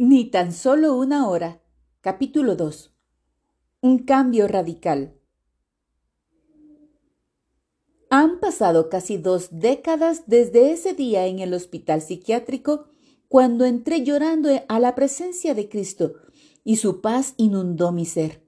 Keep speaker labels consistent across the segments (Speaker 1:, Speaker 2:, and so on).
Speaker 1: Ni tan solo una hora. Capítulo 2. Un cambio radical. Han pasado casi dos décadas desde ese día en el hospital psiquiátrico cuando entré llorando a la presencia de Cristo y su paz inundó mi ser.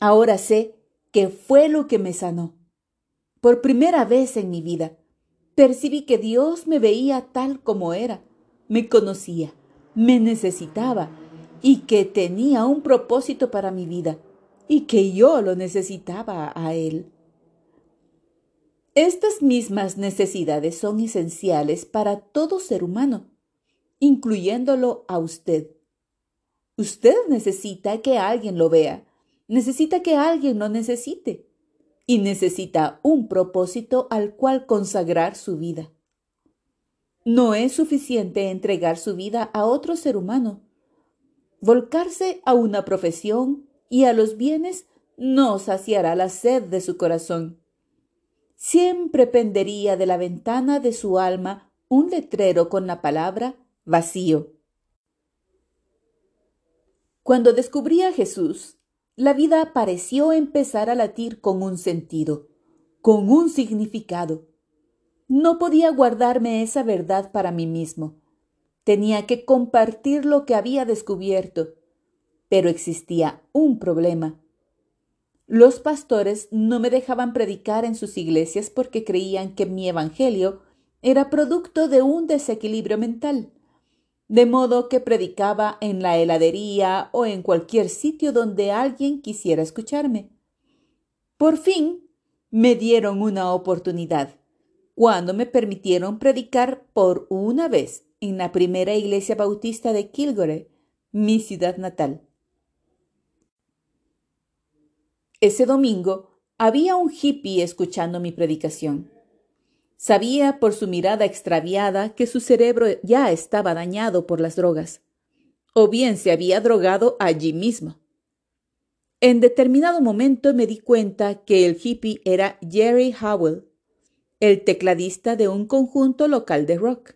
Speaker 1: Ahora sé que fue lo que me sanó. Por primera vez en mi vida, percibí que Dios me veía tal como era, me conocía me necesitaba y que tenía un propósito para mi vida y que yo lo necesitaba a él. Estas mismas necesidades son esenciales para todo ser humano, incluyéndolo a usted. Usted necesita que alguien lo vea, necesita que alguien lo necesite y necesita un propósito al cual consagrar su vida. No es suficiente entregar su vida a otro ser humano. Volcarse a una profesión y a los bienes no saciará la sed de su corazón. Siempre pendería de la ventana de su alma un letrero con la palabra vacío. Cuando descubrí a Jesús, la vida pareció empezar a latir con un sentido, con un significado. No podía guardarme esa verdad para mí mismo. Tenía que compartir lo que había descubierto. Pero existía un problema. Los pastores no me dejaban predicar en sus iglesias porque creían que mi evangelio era producto de un desequilibrio mental, de modo que predicaba en la heladería o en cualquier sitio donde alguien quisiera escucharme. Por fin me dieron una oportunidad cuando me permitieron predicar por una vez en la primera iglesia bautista de Kilgore, mi ciudad natal. Ese domingo había un hippie escuchando mi predicación. Sabía por su mirada extraviada que su cerebro ya estaba dañado por las drogas, o bien se había drogado allí mismo. En determinado momento me di cuenta que el hippie era Jerry Howell, el tecladista de un conjunto local de rock.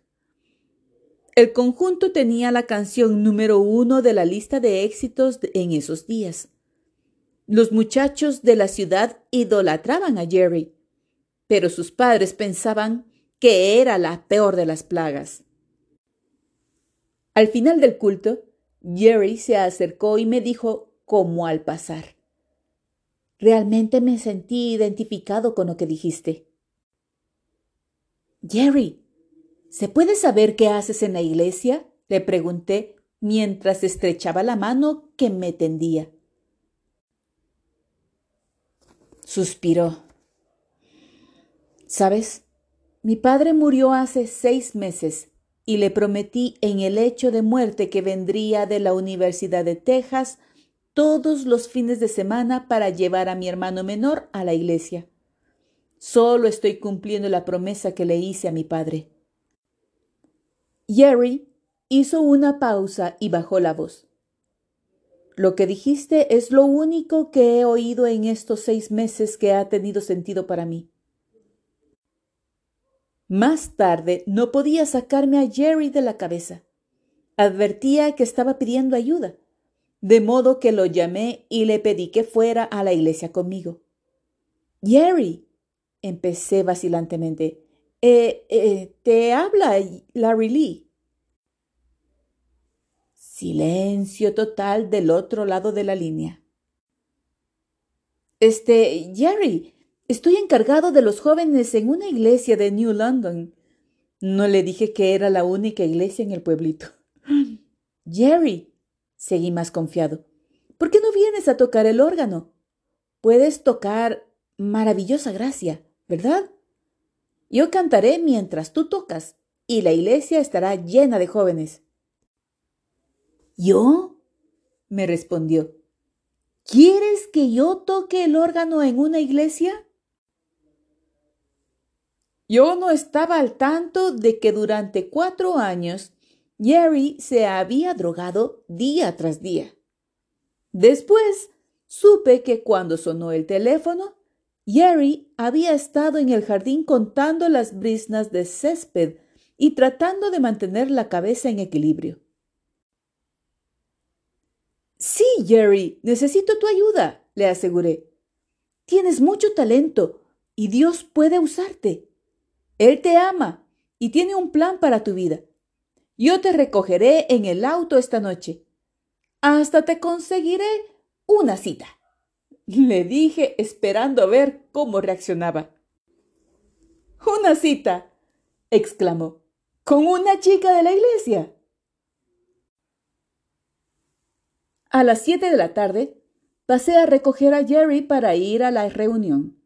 Speaker 1: El conjunto tenía la canción número uno de la lista de éxitos en esos días. Los muchachos de la ciudad idolatraban a Jerry, pero sus padres pensaban que era la peor de las plagas. Al final del culto, Jerry se acercó y me dijo como al pasar. Realmente me sentí identificado con lo que dijiste. Jerry, ¿se puede saber qué haces en la iglesia? le pregunté mientras estrechaba la mano que me tendía. Suspiró. ¿Sabes? Mi padre murió hace seis meses y le prometí en el hecho de muerte que vendría de la Universidad de Texas todos los fines de semana para llevar a mi hermano menor a la iglesia. Solo estoy cumpliendo la promesa que le hice a mi padre. Jerry hizo una pausa y bajó la voz. Lo que dijiste es lo único que he oído en estos seis meses que ha tenido sentido para mí. Más tarde no podía sacarme a Jerry de la cabeza. Advertía que estaba pidiendo ayuda, de modo que lo llamé y le pedí que fuera a la iglesia conmigo. Jerry, Empecé vacilantemente. Eh, eh, te habla Larry Lee. Silencio total del otro lado de la línea. Este, Jerry, estoy encargado de los jóvenes en una iglesia de New London. No le dije que era la única iglesia en el pueblito. Jerry, seguí más confiado, ¿por qué no vienes a tocar el órgano? Puedes tocar maravillosa gracia. ¿Verdad? Yo cantaré mientras tú tocas y la iglesia estará llena de jóvenes. ¿Yo? me respondió. ¿Quieres que yo toque el órgano en una iglesia? Yo no estaba al tanto de que durante cuatro años Jerry se había drogado día tras día. Después supe que cuando sonó el teléfono, Jerry había estado en el jardín contando las brisnas de césped y tratando de mantener la cabeza en equilibrio. Sí, Jerry, necesito tu ayuda, le aseguré. Tienes mucho talento y Dios puede usarte. Él te ama y tiene un plan para tu vida. Yo te recogeré en el auto esta noche. Hasta te conseguiré una cita. Le dije esperando a ver cómo reaccionaba. Una cita, exclamó, con una chica de la iglesia. A las siete de la tarde, pasé a recoger a Jerry para ir a la reunión.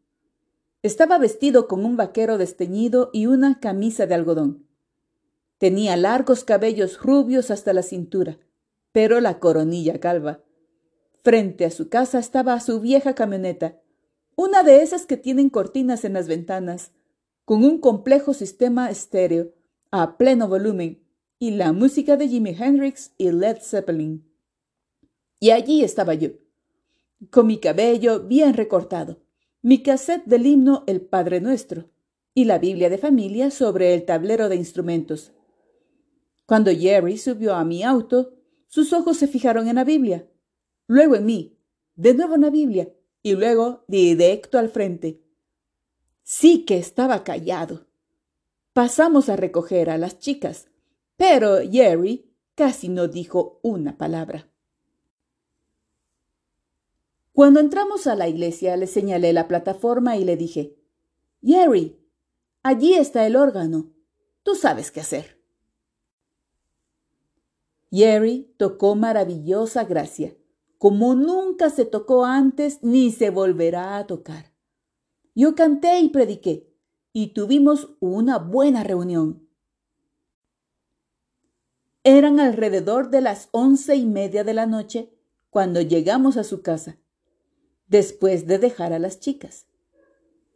Speaker 1: Estaba vestido con un vaquero desteñido y una camisa de algodón. Tenía largos cabellos rubios hasta la cintura, pero la coronilla calva. Frente a su casa estaba su vieja camioneta, una de esas que tienen cortinas en las ventanas, con un complejo sistema estéreo a pleno volumen y la música de Jimi Hendrix y Led Zeppelin. Y allí estaba yo, con mi cabello bien recortado, mi cassette del himno El Padre Nuestro y la Biblia de familia sobre el tablero de instrumentos. Cuando Jerry subió a mi auto, sus ojos se fijaron en la Biblia, luego en mí, de nuevo en la Biblia y luego directo al frente. Sí que estaba callado. Pasamos a recoger a las chicas, pero Jerry casi no dijo una palabra. Cuando entramos a la iglesia le señalé la plataforma y le dije, Jerry, allí está el órgano. Tú sabes qué hacer. Jerry tocó maravillosa gracia, como nunca se tocó antes ni se volverá a tocar. Yo canté y prediqué, y tuvimos una buena reunión. Eran alrededor de las once y media de la noche cuando llegamos a su casa después de dejar a las chicas.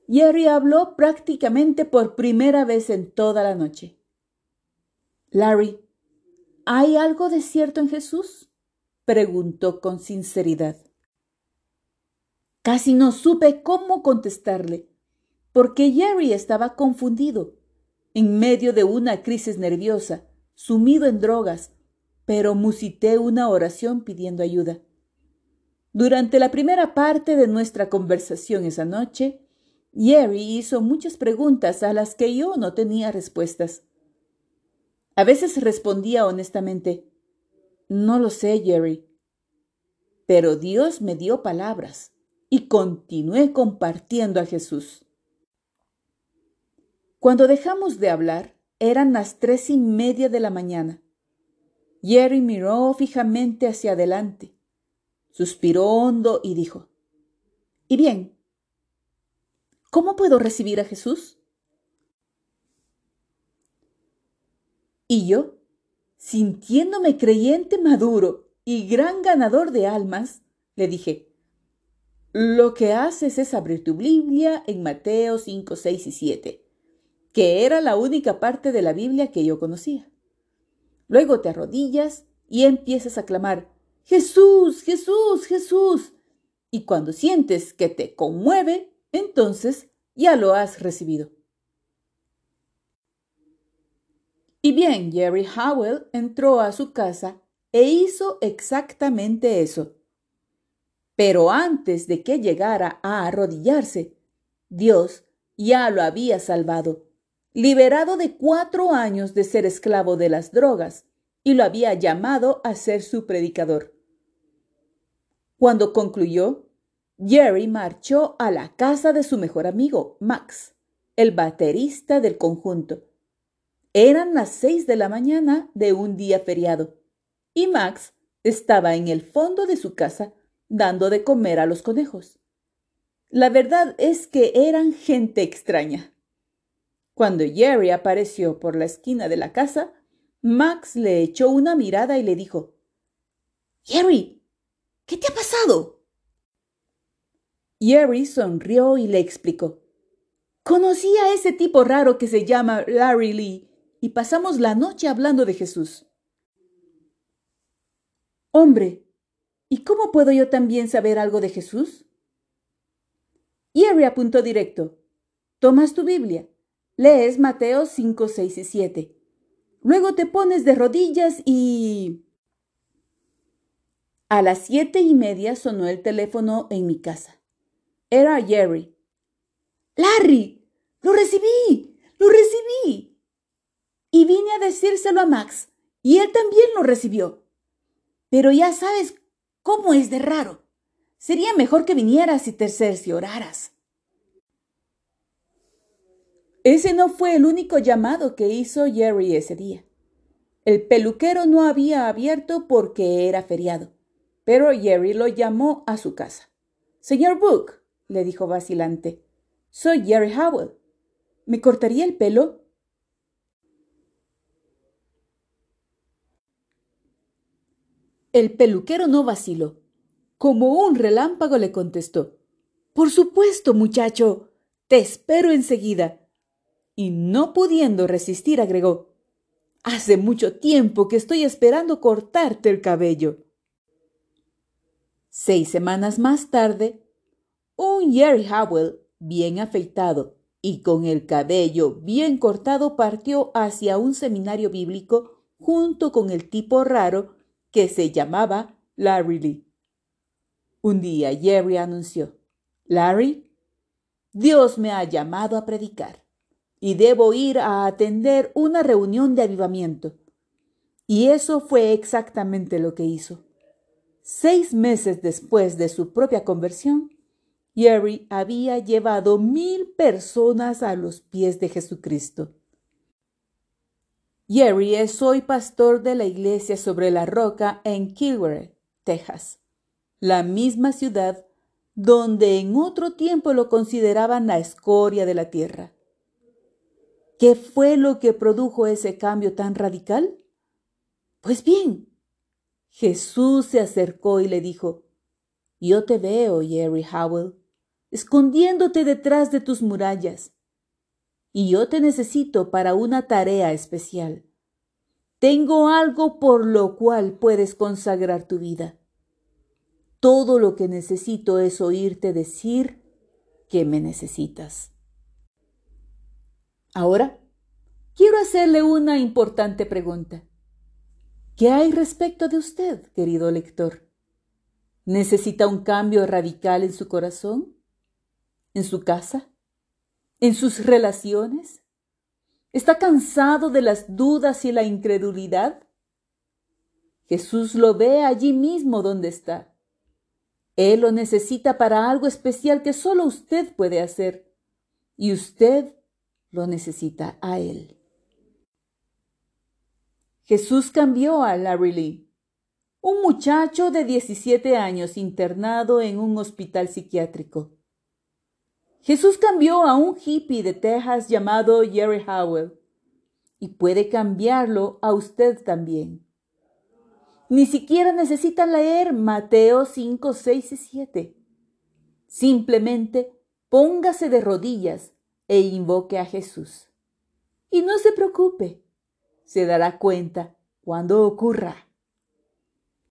Speaker 1: Jerry habló prácticamente por primera vez en toda la noche. Larry, ¿hay algo de cierto en Jesús? Preguntó con sinceridad. Casi no supe cómo contestarle, porque Jerry estaba confundido, en medio de una crisis nerviosa, sumido en drogas, pero musité una oración pidiendo ayuda. Durante la primera parte de nuestra conversación esa noche, Jerry hizo muchas preguntas a las que yo no tenía respuestas. A veces respondía honestamente, no lo sé, Jerry. Pero Dios me dio palabras y continué compartiendo a Jesús. Cuando dejamos de hablar, eran las tres y media de la mañana. Jerry miró fijamente hacia adelante Suspiró hondo y dijo, ¿Y bien? ¿Cómo puedo recibir a Jesús? Y yo, sintiéndome creyente maduro y gran ganador de almas, le dije, lo que haces es abrir tu Biblia en Mateo 5, 6 y 7, que era la única parte de la Biblia que yo conocía. Luego te arrodillas y empiezas a clamar, Jesús, Jesús, Jesús. Y cuando sientes que te conmueve, entonces ya lo has recibido. Y bien, Jerry Howell entró a su casa e hizo exactamente eso. Pero antes de que llegara a arrodillarse, Dios ya lo había salvado, liberado de cuatro años de ser esclavo de las drogas, y lo había llamado a ser su predicador. Cuando concluyó, Jerry marchó a la casa de su mejor amigo, Max, el baterista del conjunto. Eran las seis de la mañana de un día feriado, y Max estaba en el fondo de su casa dando de comer a los conejos. La verdad es que eran gente extraña. Cuando Jerry apareció por la esquina de la casa, Max le echó una mirada y le dijo, Jerry, ¿qué te ha pasado? Jerry sonrió y le explicó. Conocí a ese tipo raro que se llama Larry Lee y pasamos la noche hablando de Jesús. Hombre, ¿y cómo puedo yo también saber algo de Jesús? Jerry apuntó directo. Tomas tu Biblia, lees Mateo 5, 6 y 7 Luego te pones de rodillas y... A las siete y media sonó el teléfono en mi casa. Era Jerry. Larry, lo recibí, lo recibí. Y vine a decírselo a Max, y él también lo recibió. Pero ya sabes cómo es de raro. Sería mejor que vinieras y te cercioraras. Ese no fue el único llamado que hizo Jerry ese día. El peluquero no había abierto porque era feriado, pero Jerry lo llamó a su casa. Señor Book, le dijo vacilante, soy Jerry Howell. ¿Me cortaría el pelo? El peluquero no vaciló. Como un relámpago le contestó. Por supuesto, muchacho. Te espero enseguida. Y no pudiendo resistir, agregó. Hace mucho tiempo que estoy esperando cortarte el cabello. Seis semanas más tarde, un Jerry Howell, bien afeitado y con el cabello bien cortado, partió hacia un seminario bíblico junto con el tipo raro que se llamaba Larry Lee. Un día Jerry anunció, Larry, Dios me ha llamado a predicar y debo ir a atender una reunión de avivamiento. Y eso fue exactamente lo que hizo. Seis meses después de su propia conversión, Jerry había llevado mil personas a los pies de Jesucristo. Jerry es hoy pastor de la iglesia sobre la roca en Kilgore, Texas, la misma ciudad donde en otro tiempo lo consideraban la escoria de la tierra. ¿Qué fue lo que produjo ese cambio tan radical? Pues bien, Jesús se acercó y le dijo, Yo te veo, Jerry Howell, escondiéndote detrás de tus murallas, y yo te necesito para una tarea especial. Tengo algo por lo cual puedes consagrar tu vida. Todo lo que necesito es oírte decir que me necesitas. Ahora, quiero hacerle una importante pregunta. ¿Qué hay respecto de usted, querido lector? ¿Necesita un cambio radical en su corazón? ¿En su casa? ¿En sus relaciones? ¿Está cansado de las dudas y la incredulidad? Jesús lo ve allí mismo donde está. Él lo necesita para algo especial que solo usted puede hacer. Y usted lo necesita a Él. Jesús cambió a Larry Lee, un muchacho de 17 años internado en un hospital psiquiátrico. Jesús cambió a un hippie de Texas llamado Jerry Howell y puede cambiarlo a usted también. Ni siquiera necesita leer Mateo 5, 6 y 7. Simplemente póngase de rodillas e invoque a Jesús. Y no se preocupe, se dará cuenta cuando ocurra.